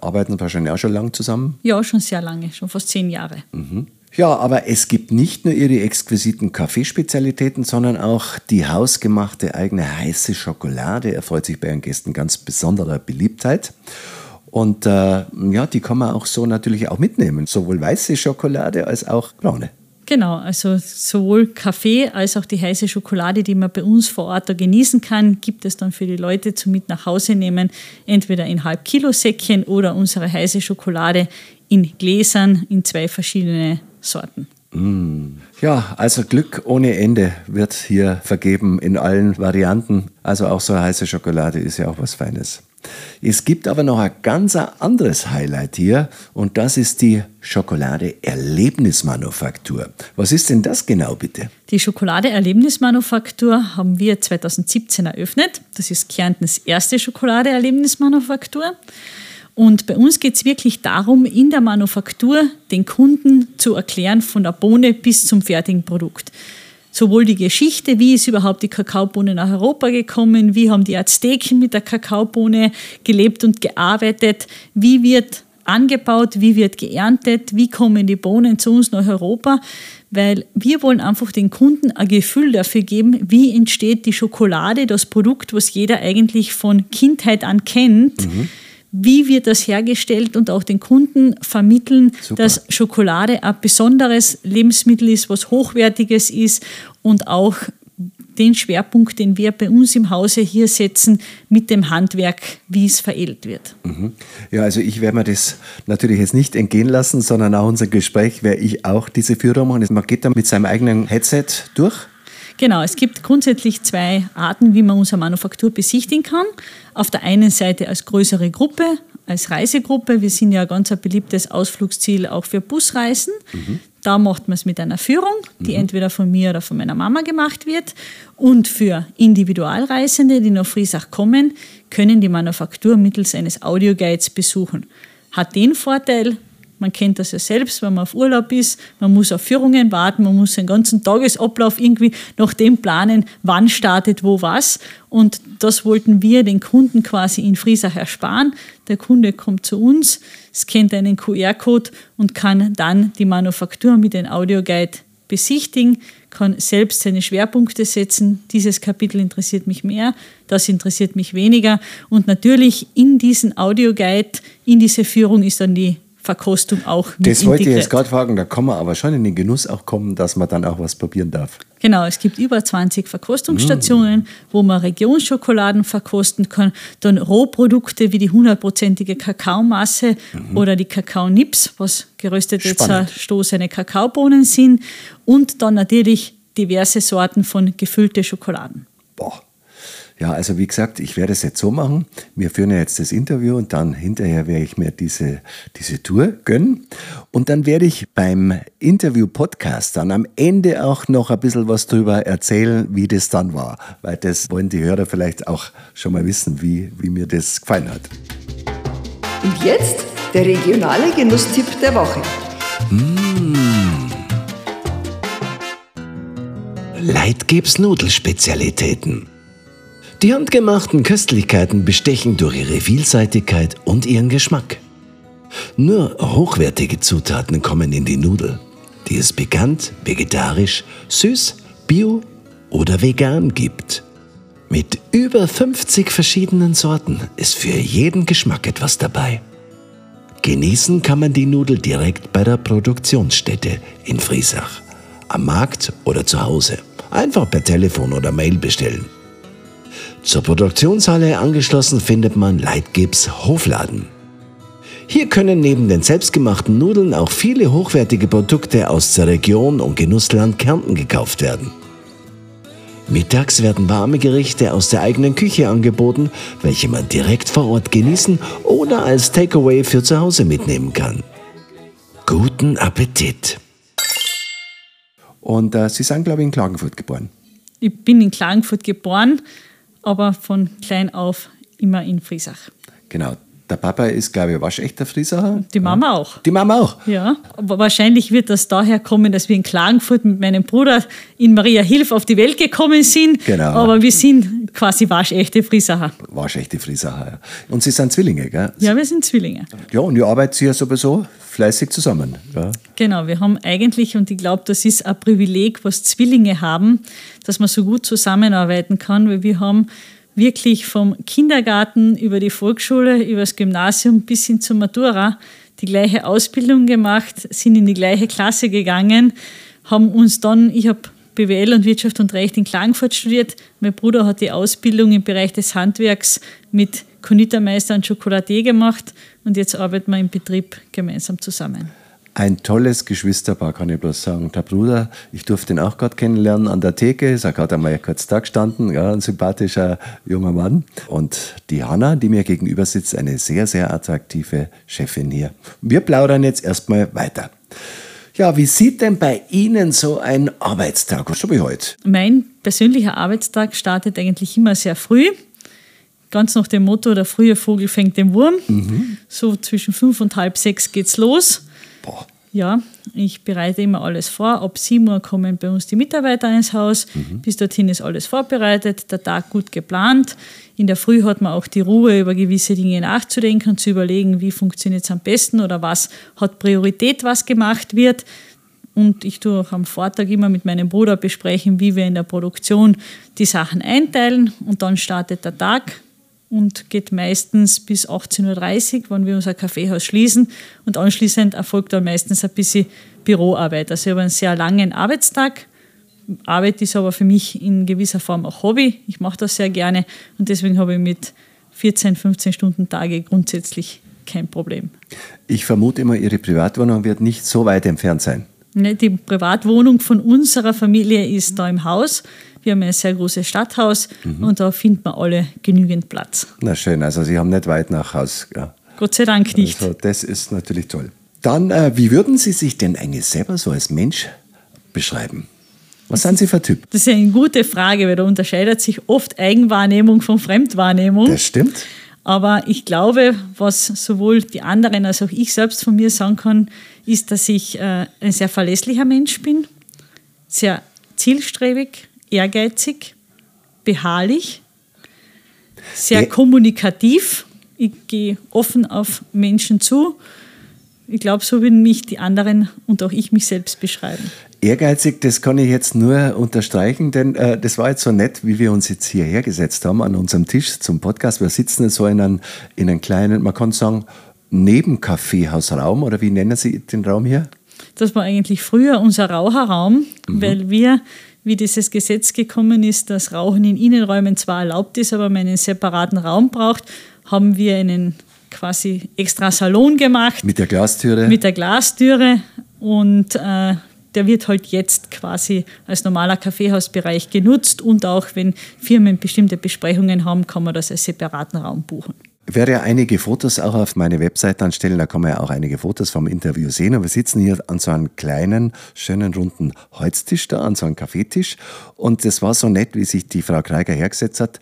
arbeiten wahrscheinlich auch schon lange zusammen? Ja, schon sehr lange, schon fast zehn Jahre. Mhm. Ja, aber es gibt nicht nur ihre exquisiten Kaffeespezialitäten, sondern auch die hausgemachte eigene heiße Schokolade erfreut sich bei ihren Gästen ganz besonderer Beliebtheit. Und äh, ja, die kann man auch so natürlich auch mitnehmen. Sowohl weiße Schokolade als auch braune. Genau, also sowohl Kaffee als auch die heiße Schokolade, die man bei uns vor Ort da genießen kann, gibt es dann für die Leute zum mit nach Hause nehmen, entweder in Halb-Kilo-Säckchen oder unsere heiße Schokolade in Gläsern in zwei verschiedene Sorten. Mm. Ja, also Glück ohne Ende wird hier vergeben in allen Varianten. Also auch so heiße Schokolade ist ja auch was Feines. Es gibt aber noch ein ganz anderes Highlight hier und das ist die Schokolade Erlebnismanufaktur. Was ist denn das genau bitte? Die Schokolade Erlebnismanufaktur haben wir 2017 eröffnet. Das ist Kärntens erste Schokolade Erlebnismanufaktur. Und bei uns geht es wirklich darum, in der Manufaktur den Kunden zu erklären, von der Bohne bis zum fertigen Produkt. Sowohl die Geschichte, wie ist überhaupt die Kakaobohne nach Europa gekommen, wie haben die Azteken mit der Kakaobohne gelebt und gearbeitet, wie wird angebaut, wie wird geerntet, wie kommen die Bohnen zu uns nach Europa, weil wir wollen einfach den Kunden ein Gefühl dafür geben, wie entsteht die Schokolade, das Produkt, was jeder eigentlich von Kindheit an kennt. Mhm. Wie wird das hergestellt und auch den Kunden vermitteln, Super. dass Schokolade ein besonderes Lebensmittel ist, was hochwertiges ist und auch den Schwerpunkt, den wir bei uns im Hause hier setzen, mit dem Handwerk, wie es veredelt wird. Mhm. Ja, also ich werde mir das natürlich jetzt nicht entgehen lassen, sondern auch unser Gespräch werde ich auch diese Führung machen. Man geht dann mit seinem eigenen Headset durch. Genau, es gibt grundsätzlich zwei Arten, wie man unsere Manufaktur besichtigen kann. Auf der einen Seite als größere Gruppe, als Reisegruppe. Wir sind ja ein ganz beliebtes Ausflugsziel auch für Busreisen. Mhm. Da macht man es mit einer Führung, die mhm. entweder von mir oder von meiner Mama gemacht wird. Und für Individualreisende, die nach Friesach kommen, können die Manufaktur mittels eines Audioguides besuchen. Hat den Vorteil, man kennt das ja selbst, wenn man auf Urlaub ist, man muss auf Führungen warten, man muss den ganzen Tagesablauf irgendwie nach dem planen, wann startet wo was. Und das wollten wir den Kunden quasi in Friesach ersparen. Der Kunde kommt zu uns, scannt einen QR-Code und kann dann die Manufaktur mit dem Audioguide besichtigen, kann selbst seine Schwerpunkte setzen. Dieses Kapitel interessiert mich mehr, das interessiert mich weniger. Und natürlich in diesen Audioguide, in diese Führung ist dann die Verkostung auch mit Das wollte ich jetzt gerade fragen, da kann man aber schon in den Genuss auch kommen, dass man dann auch was probieren darf. Genau, es gibt über 20 Verkostungsstationen, mm. wo man Regionsschokoladen verkosten kann, dann Rohprodukte wie die hundertprozentige Kakaomasse mhm. oder die Kakaonips, was geröstete zerstoßene Kakaobohnen sind und dann natürlich diverse Sorten von gefüllte Schokoladen. Ja, also wie gesagt, ich werde es jetzt so machen. Wir führen ja jetzt das Interview und dann hinterher werde ich mir diese, diese Tour gönnen. Und dann werde ich beim Interview-Podcast dann am Ende auch noch ein bisschen was darüber erzählen, wie das dann war. Weil das wollen die Hörer vielleicht auch schon mal wissen, wie, wie mir das gefallen hat. Und jetzt der regionale Genusstipp der Woche. Mmh. Leitgebs Nudelspezialitäten. Die handgemachten Köstlichkeiten bestechen durch ihre Vielseitigkeit und ihren Geschmack. Nur hochwertige Zutaten kommen in die Nudel, die es bekannt, vegetarisch, süß, bio oder vegan gibt. Mit über 50 verschiedenen Sorten ist für jeden Geschmack etwas dabei. Genießen kann man die Nudel direkt bei der Produktionsstätte in Friesach, am Markt oder zu Hause. Einfach per Telefon oder Mail bestellen. Zur Produktionshalle angeschlossen findet man Leitgips Hofladen. Hier können neben den selbstgemachten Nudeln auch viele hochwertige Produkte aus der Region und Genussland Kärnten gekauft werden. Mittags werden warme Gerichte aus der eigenen Küche angeboten, welche man direkt vor Ort genießen oder als Takeaway für zu Hause mitnehmen kann. Guten Appetit! Und äh, Sie sind, glaube ich, in Klagenfurt geboren. Ich bin in Klagenfurt geboren, aber von klein auf immer in Friesach. Genau. Der Papa ist, glaube ich, waschechter Friesacher. Die Mama ja. auch. Die Mama auch? Ja, aber wahrscheinlich wird das daher kommen, dass wir in Klagenfurt mit meinem Bruder in Maria Hilf auf die Welt gekommen sind. Genau. Aber wir sind quasi waschechte Friesacher. Waschechte Friesacher, ja. Und Sie sind Zwillinge, gell? Ja, wir sind Zwillinge. Ja, und ihr arbeitet ja sowieso fleißig zusammen. Ja. Genau, wir haben eigentlich, und ich glaube, das ist ein Privileg, was Zwillinge haben, dass man so gut zusammenarbeiten kann, weil wir haben wirklich vom Kindergarten über die Volksschule, über das Gymnasium bis hin zur Matura die gleiche Ausbildung gemacht, sind in die gleiche Klasse gegangen, haben uns dann, ich habe BWL und Wirtschaft und Recht in Klagenfurt studiert. Mein Bruder hat die Ausbildung im Bereich des Handwerks mit Konditormeister und Schokoladier gemacht und jetzt arbeiten wir im Betrieb gemeinsam zusammen. Ein tolles Geschwisterpaar, kann ich bloß sagen. Der Bruder, ich durfte ihn auch gerade kennenlernen an der Theke, ist auch gerade einmal kurz da gestanden, ja, ein sympathischer junger Mann. Und die Hanna, die mir gegenüber sitzt, eine sehr, sehr attraktive Chefin hier. Wir plaudern jetzt erstmal weiter. Ja, wie sieht denn bei Ihnen so ein Arbeitstag aus, so wie heute? Mein persönlicher Arbeitstag startet eigentlich immer sehr früh. Ganz nach dem Motto, der frühe Vogel fängt den Wurm. Mhm. So zwischen fünf und halb sechs geht's los. Boah. Ja, ich bereite immer alles vor. Ab 7 Uhr kommen bei uns die Mitarbeiter ins Haus. Mhm. Bis dorthin ist alles vorbereitet, der Tag gut geplant. In der Früh hat man auch die Ruhe, über gewisse Dinge nachzudenken und zu überlegen, wie funktioniert es am besten oder was hat Priorität, was gemacht wird. Und ich tue auch am Vortag immer mit meinem Bruder besprechen, wie wir in der Produktion die Sachen einteilen. Und dann startet der Tag und geht meistens bis 18.30 Uhr, wenn wir unser Kaffeehaus schließen. Und anschließend erfolgt dann meistens ein bisschen Büroarbeit. Also ich habe einen sehr langen Arbeitstag. Arbeit ist aber für mich in gewisser Form auch Hobby. Ich mache das sehr gerne und deswegen habe ich mit 14, 15 Stunden Tage grundsätzlich kein Problem. Ich vermute immer, Ihre Privatwohnung wird nicht so weit entfernt sein. Ne, die Privatwohnung von unserer Familie ist da im Haus. Wir haben ein sehr großes Stadthaus mhm. und da findet man alle genügend Platz. Na schön, also Sie haben nicht weit nach Haus. Ja. Gott sei Dank nicht. Also das ist natürlich toll. Dann, äh, wie würden Sie sich denn eigentlich selber so als Mensch beschreiben? Was sind Sie für Typ? Das ist eine gute Frage, weil da unterscheidet sich oft Eigenwahrnehmung von Fremdwahrnehmung. Das stimmt. Aber ich glaube, was sowohl die anderen als auch ich selbst von mir sagen kann, ist, dass ich äh, ein sehr verlässlicher Mensch bin, sehr zielstrebig, ehrgeizig, beharrlich, sehr ja. kommunikativ. Ich gehe offen auf Menschen zu. Ich glaube, so würden mich die anderen und auch ich mich selbst beschreiben. Ehrgeizig, das kann ich jetzt nur unterstreichen, denn äh, das war jetzt so nett, wie wir uns jetzt hierher gesetzt haben an unserem Tisch zum Podcast. Wir sitzen so in einem, in einem kleinen, man kann sagen, Nebenkaffeehausraum oder wie nennen Sie den Raum hier? Das war eigentlich früher unser Raucherraum, mhm. weil wir, wie dieses Gesetz gekommen ist, dass Rauchen in Innenräumen zwar erlaubt ist, aber man einen separaten Raum braucht, haben wir einen quasi extra Salon gemacht. Mit der Glastüre? Mit der Glastüre und äh, der wird halt jetzt quasi als normaler Kaffeehausbereich genutzt und auch wenn Firmen bestimmte Besprechungen haben, kann man das als separaten Raum buchen. Ich werde ja einige Fotos auch auf meine Website anstellen, da kann man ja auch einige Fotos vom Interview sehen. Und wir sitzen hier an so einem kleinen, schönen, runden Holztisch da, an so einem Kaffeetisch. Und das war so nett, wie sich die Frau Kreiger hergesetzt hat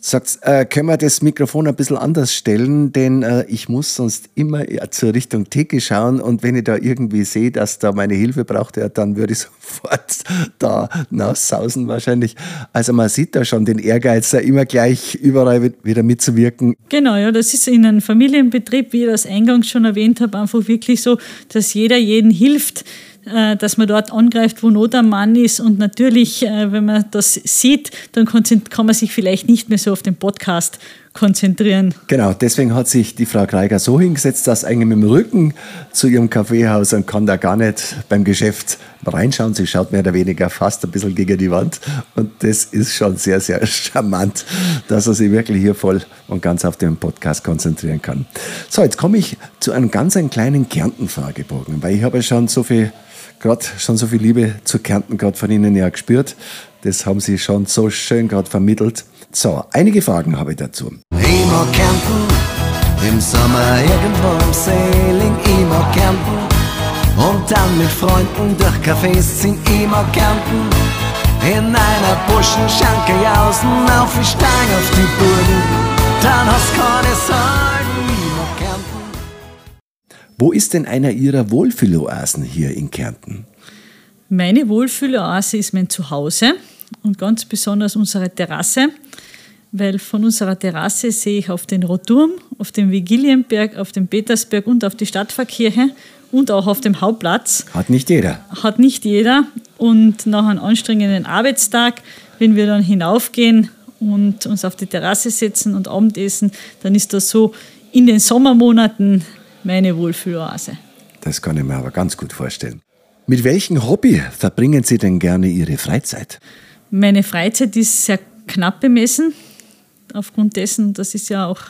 sagt, äh, können wir das Mikrofon ein bisschen anders stellen, denn äh, ich muss sonst immer zur Richtung Theke schauen und wenn ich da irgendwie sehe, dass da meine Hilfe braucht, ja, dann würde ich sofort da nachsausen wahrscheinlich. Also man sieht da schon den Ehrgeiz, da immer gleich überall wieder mitzuwirken. Genau, ja, das ist in einem Familienbetrieb, wie ich das eingangs schon erwähnt habe, einfach wirklich so, dass jeder jeden hilft äh, dass man dort angreift, wo Not am Mann ist. Und natürlich, äh, wenn man das sieht, dann kann man sich vielleicht nicht mehr so auf den Podcast konzentrieren. Genau, deswegen hat sich die Frau Kreiger so hingesetzt, dass eigentlich mit dem Rücken zu ihrem Kaffeehaus und kann da gar nicht beim Geschäft reinschauen. Sie schaut mehr oder weniger fast ein bisschen gegen die Wand. Und das ist schon sehr, sehr charmant, dass er sich wirklich hier voll und ganz auf den Podcast konzentrieren kann. So, jetzt komme ich zu einem ganz einen kleinen Kärnten-Fragebogen, weil ich habe schon so viel gerade schon so viel Liebe zu Kärnten gerade von Ihnen ja gespürt. Das haben Sie schon so schön gerade vermittelt. So, einige Fragen habe ich dazu. Mag Kärnten, im Sommer irgendwo im Sailing, mag Kärnten. Und dann mit Freunden durch Cafés ziehen, mag Kärnten. In einer Buschenschanke jausen, Wo ist denn einer Ihrer Wohlfühloasen hier in Kärnten? Meine Wohlfühloase ist mein Zuhause und ganz besonders unsere Terrasse, weil von unserer Terrasse sehe ich auf den Roturm, auf den Vigilienberg, auf den Petersberg und auf die Stadtpfarrkirche und auch auf dem Hauptplatz. Hat nicht jeder. Hat nicht jeder. Und nach einem anstrengenden Arbeitstag, wenn wir dann hinaufgehen und uns auf die Terrasse setzen und Abendessen, dann ist das so in den Sommermonaten meine Wohlfühloase. Das kann ich mir aber ganz gut vorstellen. Mit welchem Hobby verbringen Sie denn gerne Ihre Freizeit? Meine Freizeit ist sehr knapp bemessen. Aufgrund dessen, das ist ja auch,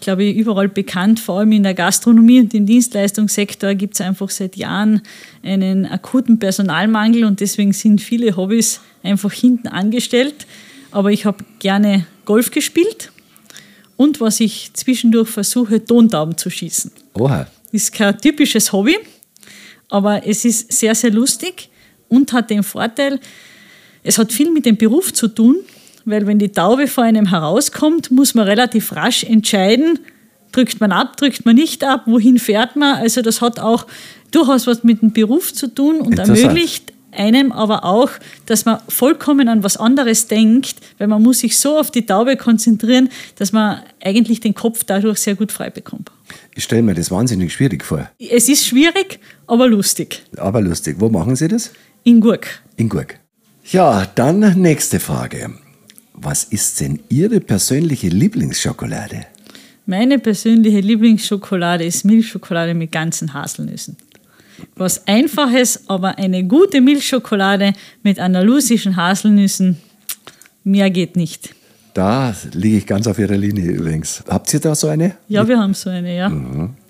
glaube ich, überall bekannt, vor allem in der Gastronomie und im Dienstleistungssektor gibt es einfach seit Jahren einen akuten Personalmangel und deswegen sind viele Hobbys einfach hinten angestellt. Aber ich habe gerne Golf gespielt und was ich zwischendurch versuche, Tontauben zu schießen. Oha. Ist kein typisches Hobby, aber es ist sehr, sehr lustig und hat den Vorteil, es hat viel mit dem Beruf zu tun, weil wenn die Taube vor einem herauskommt, muss man relativ rasch entscheiden, drückt man ab, drückt man nicht ab, wohin fährt man. Also das hat auch durchaus was mit dem Beruf zu tun und ermöglicht einem aber auch, dass man vollkommen an was anderes denkt, weil man muss sich so auf die Taube konzentrieren, dass man eigentlich den Kopf dadurch sehr gut frei bekommt. Ich stelle mir das wahnsinnig schwierig vor. Es ist schwierig, aber lustig. Aber lustig. Wo machen Sie das? In Gurk. In Gurk. Ja, dann nächste Frage. Was ist denn Ihre persönliche Lieblingsschokolade? Meine persönliche Lieblingsschokolade ist Milchschokolade mit ganzen Haselnüssen. Was Einfaches, aber eine gute Milchschokolade mit andalusischen Haselnüssen, mehr geht nicht. Da liege ich ganz auf Ihrer Linie übrigens. Habt ihr da so eine? Ja, wir haben so eine, ja.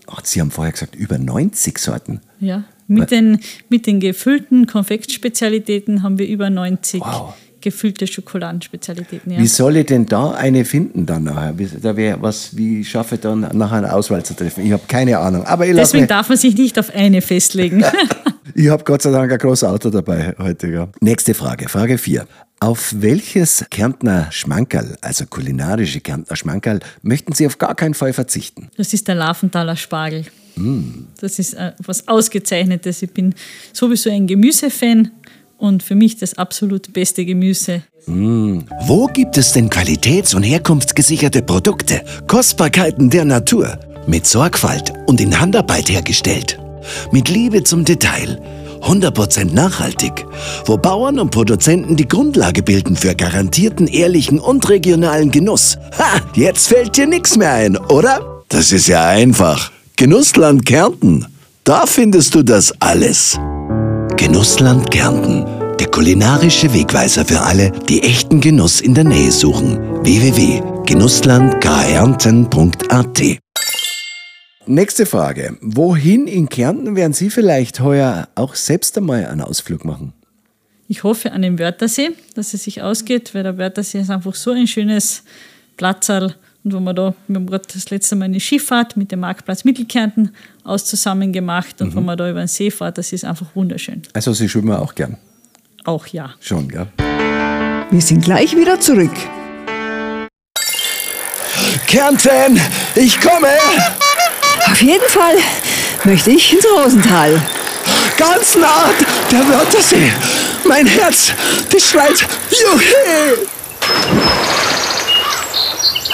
Ach, Sie haben vorher gesagt, über 90 Sorten. Ja, mit den, mit den gefüllten Konfektspezialitäten haben wir über 90 Wow. Gefüllte Schokoladenspezialitäten. Ja. Wie soll ich denn da eine finden dann nachher? Wie, da wär was, wie schaffe ich dann nachher eine Auswahl zu treffen? Ich habe keine Ahnung. Aber Deswegen darf man sich nicht auf eine festlegen. ich habe Gott sei Dank ein großes Auto dabei heute. Ja. Nächste Frage, Frage 4. Auf welches Kärntner Schmankerl, also kulinarische Kärntner Schmankerl, möchten Sie auf gar keinen Fall verzichten? Das ist der Laventhaler Spargel. Das ist äh, was Ausgezeichnetes. Ich bin sowieso ein Gemüsefan und für mich das absolut beste Gemüse. Wo gibt es denn qualitäts- und herkunftsgesicherte Produkte, Kostbarkeiten der Natur, mit Sorgfalt und in Handarbeit hergestellt, mit Liebe zum Detail, 100% nachhaltig, wo Bauern und Produzenten die Grundlage bilden für garantierten, ehrlichen und regionalen Genuss. Ha, jetzt fällt dir nichts mehr ein, oder? Das ist ja einfach. Genussland Kärnten, da findest du das alles. Genussland Kärnten. Der kulinarische Wegweiser für alle, die echten Genuss in der Nähe suchen. www.genusslandkärnten.at Nächste Frage. Wohin in Kärnten werden Sie vielleicht heuer auch selbst einmal einen Ausflug machen? Ich hoffe an den Wörthersee, dass es sich ausgeht, weil der Wörthersee ist einfach so ein schönes Platzerl. Und wo wir da, wir haben gerade das letzte Mal eine Skifahrt mit dem Marktplatz Mittelkärnten aus zusammen gemacht und wo man da über den See fährt, das ist einfach wunderschön. Also Sie schwimmen auch gern. Auch ja. Schon, gell? Wir sind gleich wieder zurück. Kärnten, ich komme! Auf jeden Fall möchte ich ins Rosental. Ganz nah, der Wörthersee. Mein Herz, das schreit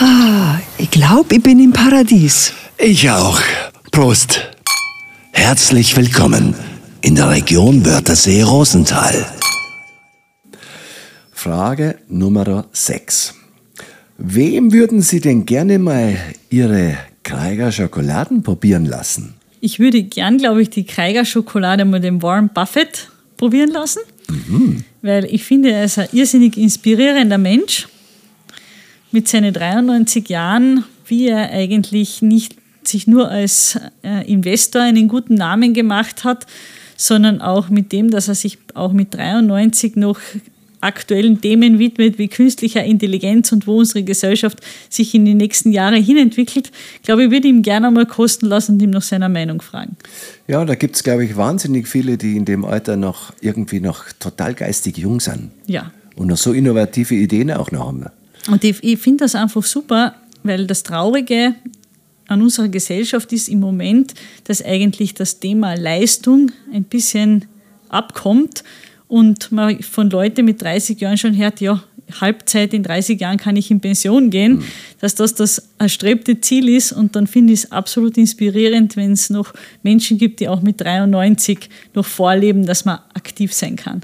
Juhe! Ich glaube, ich bin im Paradies. Ich auch. Prost. Herzlich willkommen in der Region Wörthersee-Rosenthal. Frage Nummer 6. Wem würden Sie denn gerne mal Ihre Kreiger Schokoladen probieren lassen? Ich würde gern, glaube ich, die Kreiger Schokolade mit dem Warren Buffett probieren lassen, weil ich finde, er ist ein irrsinnig inspirierender Mensch mit seinen 93 Jahren, wie er eigentlich nicht sich nur als äh, Investor einen guten Namen gemacht hat, sondern auch mit dem, dass er sich auch mit 93 noch aktuellen Themen widmet, wie künstlicher Intelligenz und wo unsere Gesellschaft sich in die nächsten Jahre hinentwickelt. Ich glaube, ich würde ihm gerne einmal kosten lassen und ihm nach seiner Meinung fragen. Ja, da gibt es, glaube ich, wahnsinnig viele, die in dem Alter noch irgendwie noch total geistig jung sind Ja. und noch so innovative Ideen auch noch haben. Und ich, ich finde das einfach super, weil das Traurige an unserer Gesellschaft ist im Moment, dass eigentlich das Thema Leistung ein bisschen abkommt und man von Leuten mit 30 Jahren schon hört, ja, Halbzeit in 30 Jahren kann ich in Pension gehen, dass das das erstrebte Ziel ist. Und dann finde ich es absolut inspirierend, wenn es noch Menschen gibt, die auch mit 93 noch vorleben, dass man aktiv sein kann.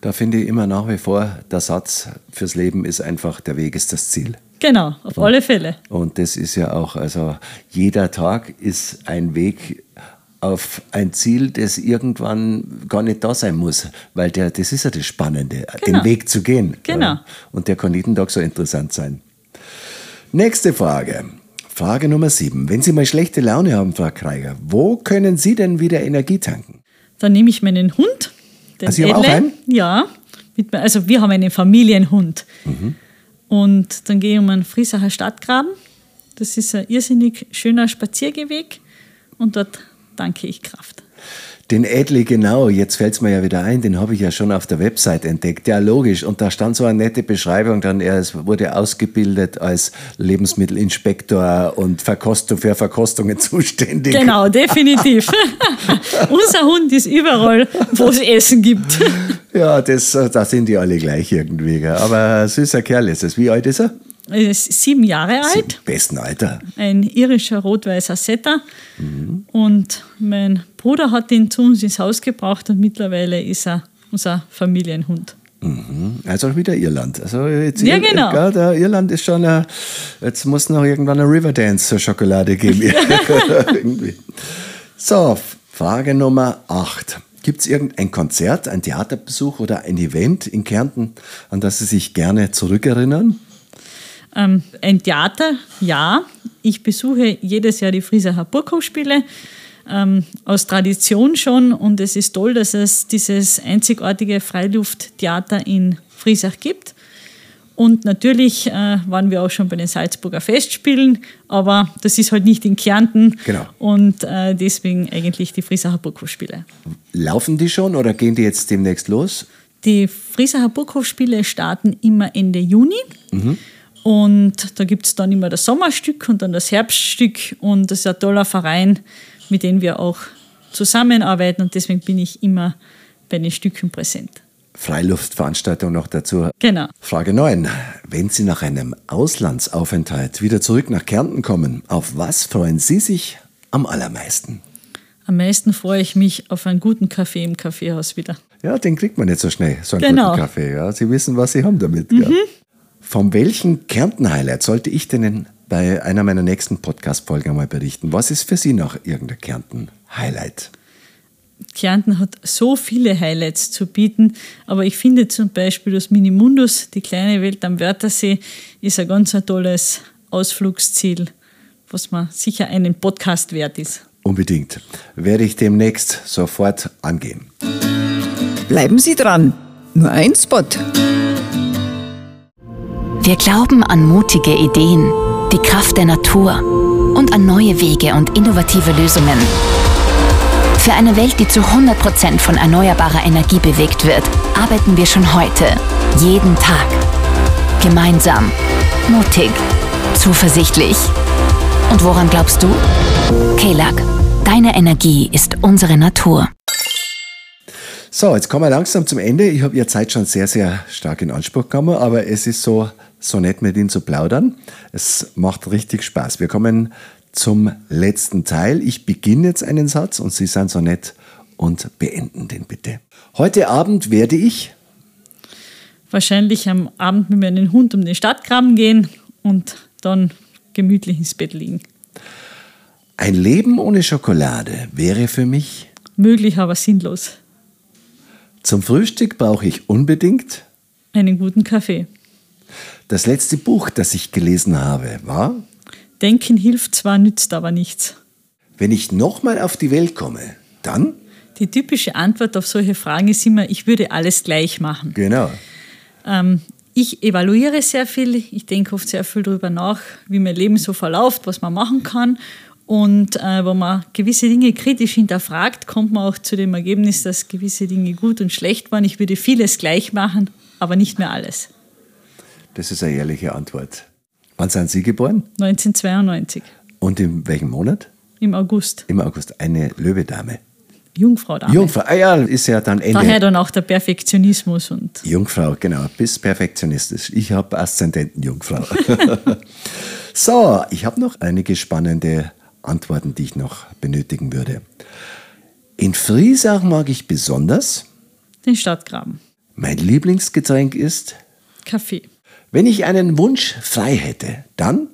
Da finde ich immer nach wie vor, der Satz fürs Leben ist einfach, der Weg ist das Ziel. Genau, auf alle Fälle. Und das ist ja auch, also jeder Tag ist ein Weg auf ein Ziel, das irgendwann gar nicht da sein muss, weil der, das ist ja das Spannende, Genau. den Weg zu gehen. Genau. Und der kann jeden Tag so interessant sein. Nächste Frage. Frage Nummer sieben. Wenn Sie mal schlechte Laune haben, Frau Kreiger, wo können Sie denn wieder Energie tanken? Dann nehme ich meinen Hund, den Sie haben auch Edle. einen? Ja, mit, also wir haben einen Familienhund. Mhm. Und dann gehe ich um einen Friesacher Stadtgraben. Das ist ein irrsinnig schöner Spaziergehweg und dort danke ich Kraft. Den Edli, genau, jetzt fällt es mir ja wieder ein, den habe ich ja schon auf der Website entdeckt. Ja, logisch. Und da stand so eine nette Beschreibung dann, er wurde ausgebildet als Lebensmittelinspektor und Verkostung, für Verkostungen zuständig. Genau, definitiv. Unser Hund ist überall, wo es Essen gibt. ja, das, da sind die alle gleich irgendwie. Aber süßer Kerl ist es. Wie alt ist er? Er ist sieben Jahre alt. Im besten Alter. Ein irischer rot-weißer Setter. Mhm. Und mein Bruder hat ihn zu uns ins Haus gebracht und mittlerweile ist er unser Familienhund. Mhm. Also wieder Irland. Also jetzt ja, genau. Ja, der Irland ist schon, ein, jetzt muss noch irgendwann eine Riverdance-Schokolade geben. so, Frage Nummer 8. Gibt es irgendein Konzert, ein Theaterbesuch oder ein Event in Kärnten, an das Sie sich gerne zurückerinnern? Ähm, ein Theater, ja. Ich besuche jedes Jahr die Friesacher Burghofspiele. Ähm, aus Tradition schon und es ist toll, dass es dieses einzigartige Freilufttheater in Friesach gibt. Und natürlich äh, waren wir auch schon bei den Salzburger Festspielen, aber das ist halt nicht in Kärnten. Genau. Und äh, deswegen eigentlich die Friesacher Burghofspiele. Laufen die schon oder gehen die jetzt demnächst los? Die Friesacher Burghofspiele starten immer Ende Juni. Mhm. Und da gibt es dann immer das Sommerstück und dann das Herbststück. Und das ist ein toller Verein, mit dem wir auch zusammenarbeiten. Und deswegen bin ich immer bei den Stücken präsent. Freiluftveranstaltung noch dazu. Genau. Frage 9. Wenn Sie nach einem Auslandsaufenthalt wieder zurück nach Kärnten kommen, auf was freuen Sie sich am allermeisten? Am meisten freue ich mich auf einen guten Kaffee im Kaffeehaus wieder. Ja, den kriegt man nicht so schnell, so einen genau. guten Kaffee. Ja. Sie wissen, was Sie haben damit. Mhm. Ja. Von welchen Kärnten-Highlight sollte ich denn bei einer meiner nächsten Podcast-Folgen einmal berichten? Was ist für Sie noch irgendein Kärnten-Highlight? Kärnten hat so viele Highlights zu bieten, aber ich finde zum Beispiel das Minimundus, die kleine Welt am Wörthersee, ist ein ganz ein tolles Ausflugsziel, was man sicher einen Podcast wert ist. Unbedingt. Werde ich demnächst sofort angehen. Bleiben Sie dran. Nur ein Spot. Wir glauben an mutige Ideen, die Kraft der Natur und an neue Wege und innovative Lösungen. Für eine Welt, die zu 100% von erneuerbarer Energie bewegt wird, arbeiten wir schon heute, jeden Tag. Gemeinsam, mutig, zuversichtlich. Und woran glaubst du? KELAG, deine Energie ist unsere Natur. So, jetzt kommen wir langsam zum Ende. Ich habe Ihre Zeit schon sehr, sehr stark in Anspruch genommen, aber es ist so so nett mit Ihnen zu plaudern. Es macht richtig Spaß. Wir kommen zum letzten Teil. Ich beginne jetzt einen Satz und Sie sind so nett und beenden den bitte. Heute Abend werde ich wahrscheinlich am Abend mit meinem Hund um den Stadtgraben gehen und dann gemütlich ins Bett liegen. Ein Leben ohne Schokolade wäre für mich möglich, aber sinnlos. Zum Frühstück brauche ich unbedingt einen guten Kaffee. Das letzte Buch, das ich gelesen habe, war Denken hilft zwar, nützt aber nichts. Wenn ich nochmal auf die Welt komme, dann? Die typische Antwort auf solche Fragen ist immer, ich würde alles gleich machen. Genau. Ähm, ich evaluiere sehr viel, ich denke oft sehr viel darüber nach, wie mein Leben so verläuft, was man machen kann. Und äh, wenn man gewisse Dinge kritisch hinterfragt, kommt man auch zu dem Ergebnis, dass gewisse Dinge gut und schlecht waren. Ich würde vieles gleich machen, aber nicht mehr alles. Das ist eine ehrliche Antwort. Wann sind Sie geboren? 1992. Und in welchem Monat? Im August. Im August. Eine Löwedame. Jungfrau Dame. Jungfrau, ah ja, ist ja dann Ende. Daher dann auch der Perfektionismus und. Jungfrau, genau, bis perfektionistisch. Ich habe Aszendenten Jungfrau. so, ich habe noch einige spannende Antworten, die ich noch benötigen würde. In Friesach mag ich besonders den Stadtgraben. Mein Lieblingsgetränk ist Kaffee. Wenn ich einen Wunsch frei hätte, dann?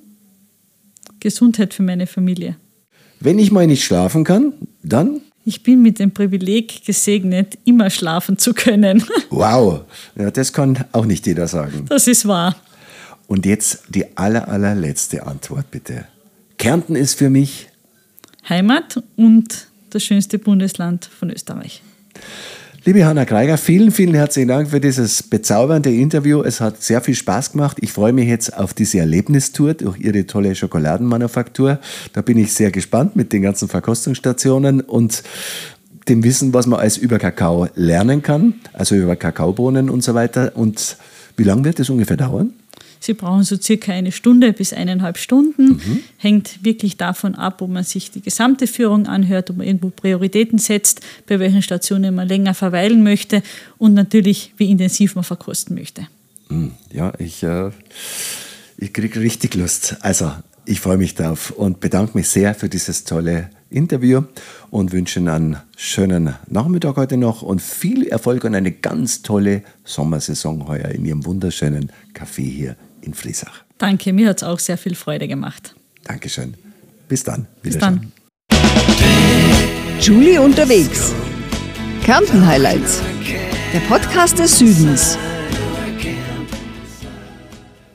Gesundheit für meine Familie. Wenn ich mal nicht schlafen kann, dann? Ich bin mit dem Privileg gesegnet, immer schlafen zu können. Wow, ja, das kann auch nicht jeder sagen. Das ist wahr. Und jetzt die aller, allerletzte Antwort bitte. Kärnten ist für mich Heimat und das schönste Bundesland von Österreich. Liebe Hanna Kreiger, vielen, vielen herzlichen Dank für dieses bezaubernde Interview. Es hat sehr viel Spaß gemacht. Ich freue mich jetzt auf diese Erlebnistour durch Ihre tolle Schokoladenmanufaktur. Da bin ich sehr gespannt mit den ganzen Verkostungsstationen und dem Wissen, was man als über Kakao lernen kann, also über Kakaobohnen und so weiter. Und wie lange wird das ungefähr dauern? Sie brauchen so circa eine Stunde bis eineinhalb Stunden. Mhm. Hängt wirklich davon ab, ob man sich die gesamte Führung anhört, ob man irgendwo Prioritäten setzt, bei welchen Stationen man länger verweilen möchte und natürlich, wie intensiv man verkosten möchte. Hm, ja, ich, äh, ich kriege richtig Lust. Also, ich freue mich darauf und bedanke mich sehr für dieses tolle Interview und wünsche Ihnen einen schönen Nachmittag heute noch und viel Erfolg und eine ganz tolle Sommersaison heuer in Ihrem wunderschönen Café hier in Friesach. Danke, mir hat es auch sehr viel Freude gemacht. Dankeschön. Bis dann. Bis dann. Julie unterwegs. Kärnten Highlights. Der Podcast des Südens.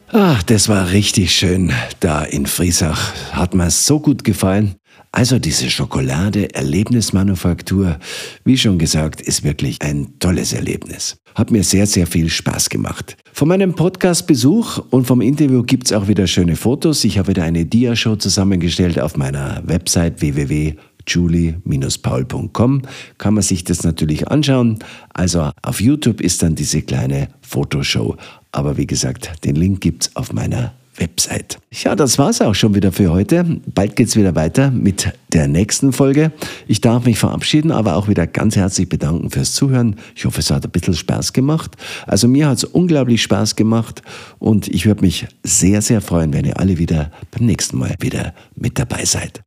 Ach, das war richtig schön da in Friesach. Hat mir so gut gefallen. Also diese Schokolade Erlebnismanufaktur, wie schon gesagt, ist wirklich ein tolles Erlebnis. Hat mir sehr, sehr viel Spaß gemacht. Von meinem Podcast-Besuch und vom Interview gibt's auch wieder schöne Fotos. Ich habe wieder eine Diashow zusammengestellt auf meiner Website www julie-paul.com kann man sich das natürlich anschauen. Also auf YouTube ist dann diese kleine Fotoshow. Aber wie gesagt, den Link gibt's auf meiner Website. Ja, das war's auch schon wieder für heute. Bald geht's wieder weiter mit der nächsten Folge. Ich darf mich verabschieden, aber auch wieder ganz herzlich bedanken fürs Zuhören. Ich hoffe, es hat ein bisschen Spaß gemacht. Also mir hat's unglaublich Spaß gemacht und ich würde mich sehr, sehr freuen, wenn ihr alle wieder beim nächsten Mal wieder mit dabei seid.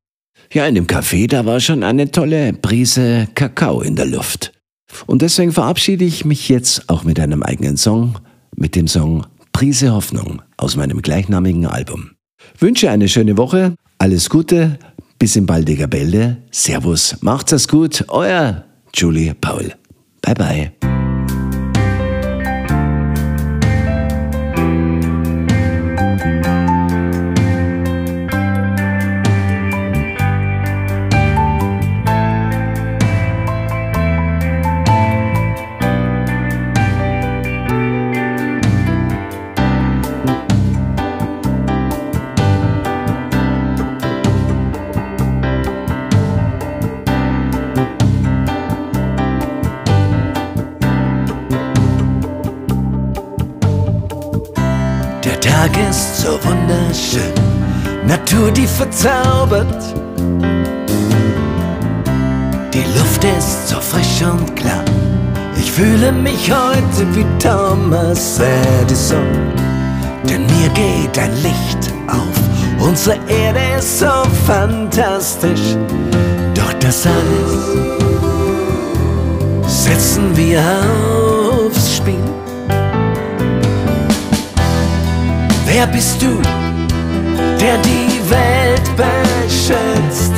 Ja, in dem Café, da war schon eine tolle Prise Kakao in der Luft. Und deswegen verabschiede ich mich jetzt auch mit einem eigenen Song, mit dem Song Prise Hoffnung aus meinem gleichnamigen Album. Wünsche eine schöne Woche, alles Gute, bis in baldiger Bälde. Servus, macht's gut, euer Julie Paul. Bye bye. Natur, die verzaubert. Die Luft ist so frisch und klar. Ich fühle mich heute wie Thomas Edison. Denn mir geht ein Licht auf. Unsere Erde ist so fantastisch. Doch das alles setzen wir aufs Spiel. Wer bist du? Der die Welt beschützt.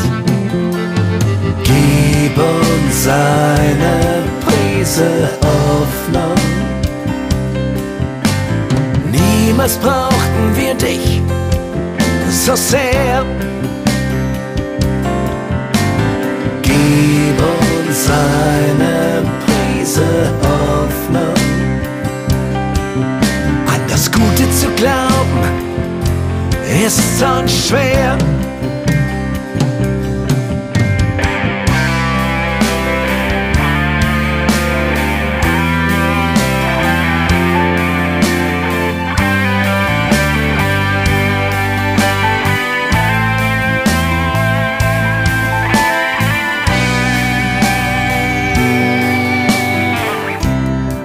Gib uns eine Prise Hoffnung. Niemals brauchten wir dich so sehr. Gib uns eine Prise Hoffnung. An das Gute zu glauben ist so schwer.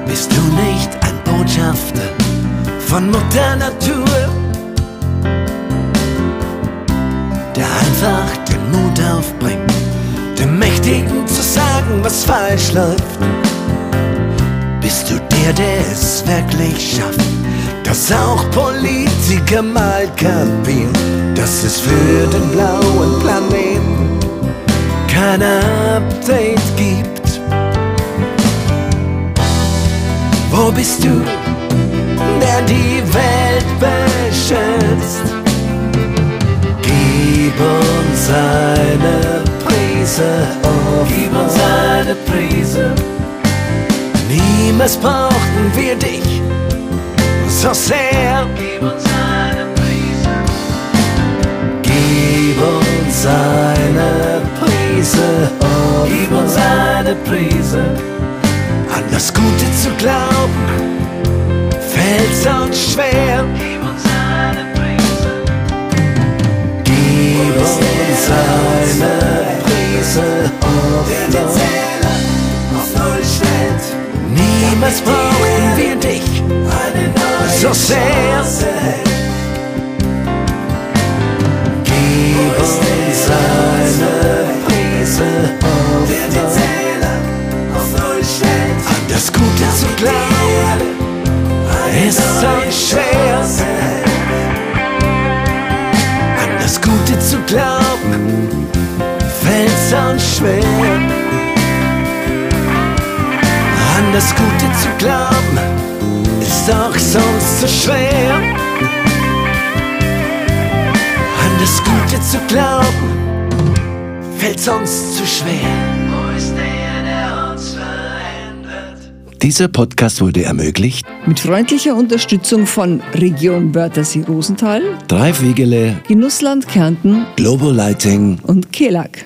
Bist du nicht ein Botschafter von Mutter Natur? Einfach den Mut aufbringt, dem Mächtigen zu sagen, was falsch läuft. Bist du der, der es wirklich schafft, dass auch Politiker mal kapieren, dass es für den blauen Planeten kein Update gibt? Wo bist du, der die Welt beschützt? Gib uns Prise auf. Gib uns eine Prise. Niemals brauchten wir dich so sehr. Gib uns eine Prise. Gib uns eine Prise auf. Gib uns eine Prise. An das Gute zu glauben, fällt uns schwer. Gib uns eine Prise. Gib uns eine Prise Hoffnung. auf Null stellt. Niemals brauchten wir dich so sehr. Gib uns eine Prise Hoffnung. An das Gute zu glauben, ist so schwer. Uns schwer. An das Gute zu glauben, ist auch sonst so schwer. An das Gute zu glauben, fällt sonst zu schwer. Wo ist der, der uns verändert? Dieser Podcast wurde ermöglicht Mit freundlicher Unterstützung von Region Wörthersee-Rosenthal, Dreif Wegele, Genussland Kärnten Global Lighting und Kelag.